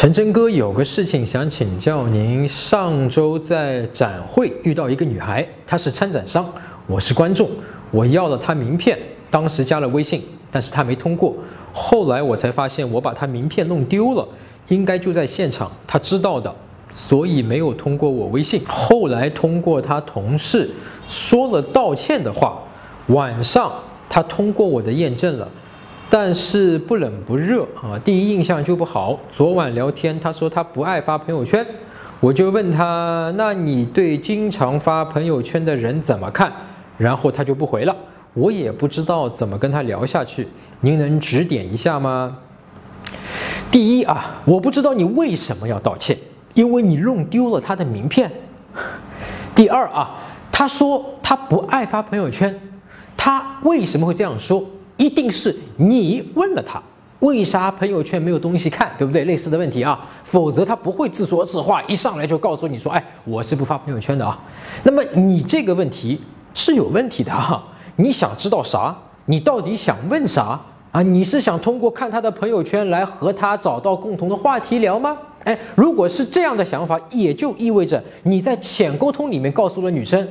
陈真哥有个事情想请教您。上周在展会遇到一个女孩，她是参展商，我是观众，我要了她名片，当时加了微信，但是她没通过。后来我才发现我把她名片弄丢了，应该就在现场，她知道的，所以没有通过我微信。后来通过她同事说了道歉的话，晚上她通过我的验证了。但是不冷不热啊，第一印象就不好。昨晚聊天，他说他不爱发朋友圈，我就问他，那你对经常发朋友圈的人怎么看？然后他就不回了，我也不知道怎么跟他聊下去，您能指点一下吗？第一啊，我不知道你为什么要道歉，因为你弄丢了他的名片。第二啊，他说他不爱发朋友圈，他为什么会这样说？一定是你问了他，为啥朋友圈没有东西看，对不对？类似的问题啊，否则他不会自说自话，一上来就告诉你说，哎，我是不发朋友圈的啊。那么你这个问题是有问题的哈，你想知道啥？你到底想问啥啊？你是想通过看他的朋友圈来和他找到共同的话题聊吗？哎，如果是这样的想法，也就意味着你在浅沟通里面告诉了女生，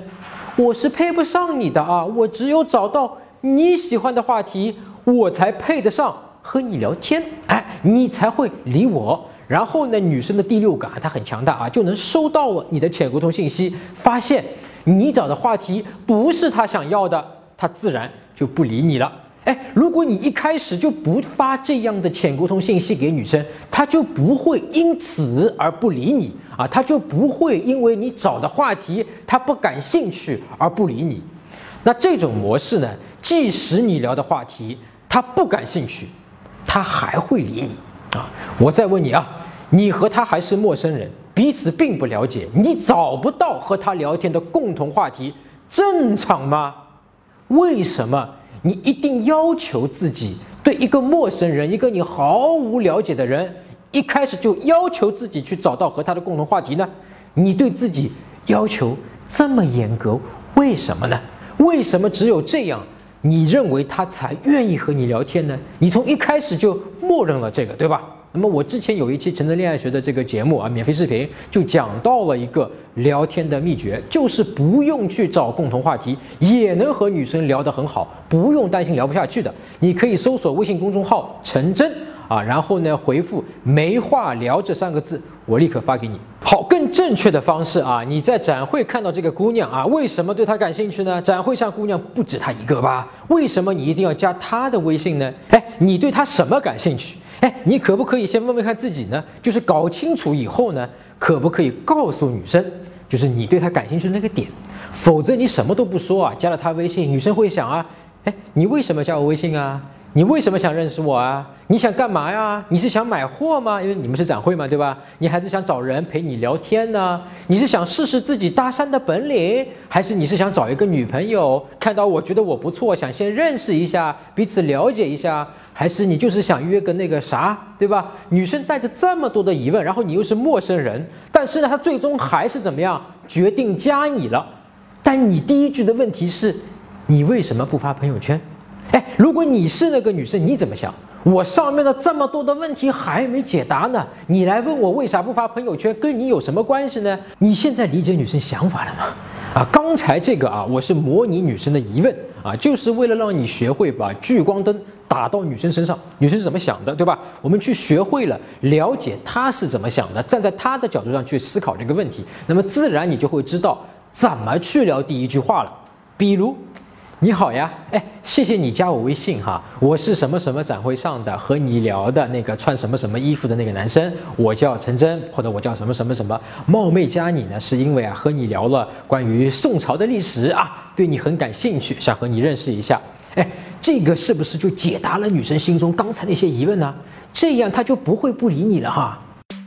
我是配不上你的啊，我只有找到。你喜欢的话题，我才配得上和你聊天，哎，你才会理我。然后呢，女生的第六感她很强大啊，就能收到了你的潜沟通信息，发现你找的话题不是她想要的，她自然就不理你了。哎，如果你一开始就不发这样的潜沟通信息给女生，她就不会因此而不理你啊，她就不会因为你找的话题她不感兴趣而不理你。那这种模式呢？即使你聊的话题他不感兴趣，他还会理你啊！我再问你啊，你和他还是陌生人，彼此并不了解，你找不到和他聊天的共同话题，正常吗？为什么你一定要求自己对一个陌生人，一个你毫无了解的人，一开始就要求自己去找到和他的共同话题呢？你对自己要求这么严格，为什么呢？为什么只有这样？你认为他才愿意和你聊天呢？你从一开始就默认了这个，对吧？那么我之前有一期《陈真恋爱学》的这个节目啊，免费视频就讲到了一个聊天的秘诀，就是不用去找共同话题，也能和女生聊得很好，不用担心聊不下去的。你可以搜索微信公众号“陈真”。啊，然后呢，回复“没话聊”这三个字，我立刻发给你。正确的方式啊，你在展会看到这个姑娘啊，为什么对她感兴趣呢？展会上姑娘不止她一个吧？为什么你一定要加她的微信呢？哎，你对她什么感兴趣？哎，你可不可以先问问看自己呢？就是搞清楚以后呢，可不可以告诉女生，就是你对她感兴趣的那个点？否则你什么都不说啊，加了她微信，女生会想啊，哎，你为什么加我微信啊？你为什么想认识我啊？你想干嘛呀？你是想买货吗？因为你们是展会嘛，对吧？你还是想找人陪你聊天呢？你是想试试自己搭讪的本领，还是你是想找一个女朋友？看到我觉得我不错，想先认识一下，彼此了解一下，还是你就是想约个那个啥，对吧？女生带着这么多的疑问，然后你又是陌生人，但是呢，她最终还是怎么样决定加你了？但你第一句的问题是，你为什么不发朋友圈？哎，如果你是那个女生，你怎么想？我上面的这么多的问题还没解答呢，你来问我为啥不发朋友圈，跟你有什么关系呢？你现在理解女生想法了吗？啊，刚才这个啊，我是模拟女生的疑问啊，就是为了让你学会把聚光灯打到女生身上，女生是怎么想的，对吧？我们去学会了了解她是怎么想的，站在她的角度上去思考这个问题，那么自然你就会知道怎么去聊第一句话了，比如。你好呀，哎，谢谢你加我微信哈，我是什么什么展会上的和你聊的那个穿什么什么衣服的那个男生，我叫陈真，或者我叫什么什么什么，冒昧加你呢，是因为啊和你聊了关于宋朝的历史啊，对你很感兴趣，想和你认识一下，哎，这个是不是就解答了女生心中刚才那些疑问呢？这样她就不会不理你了哈。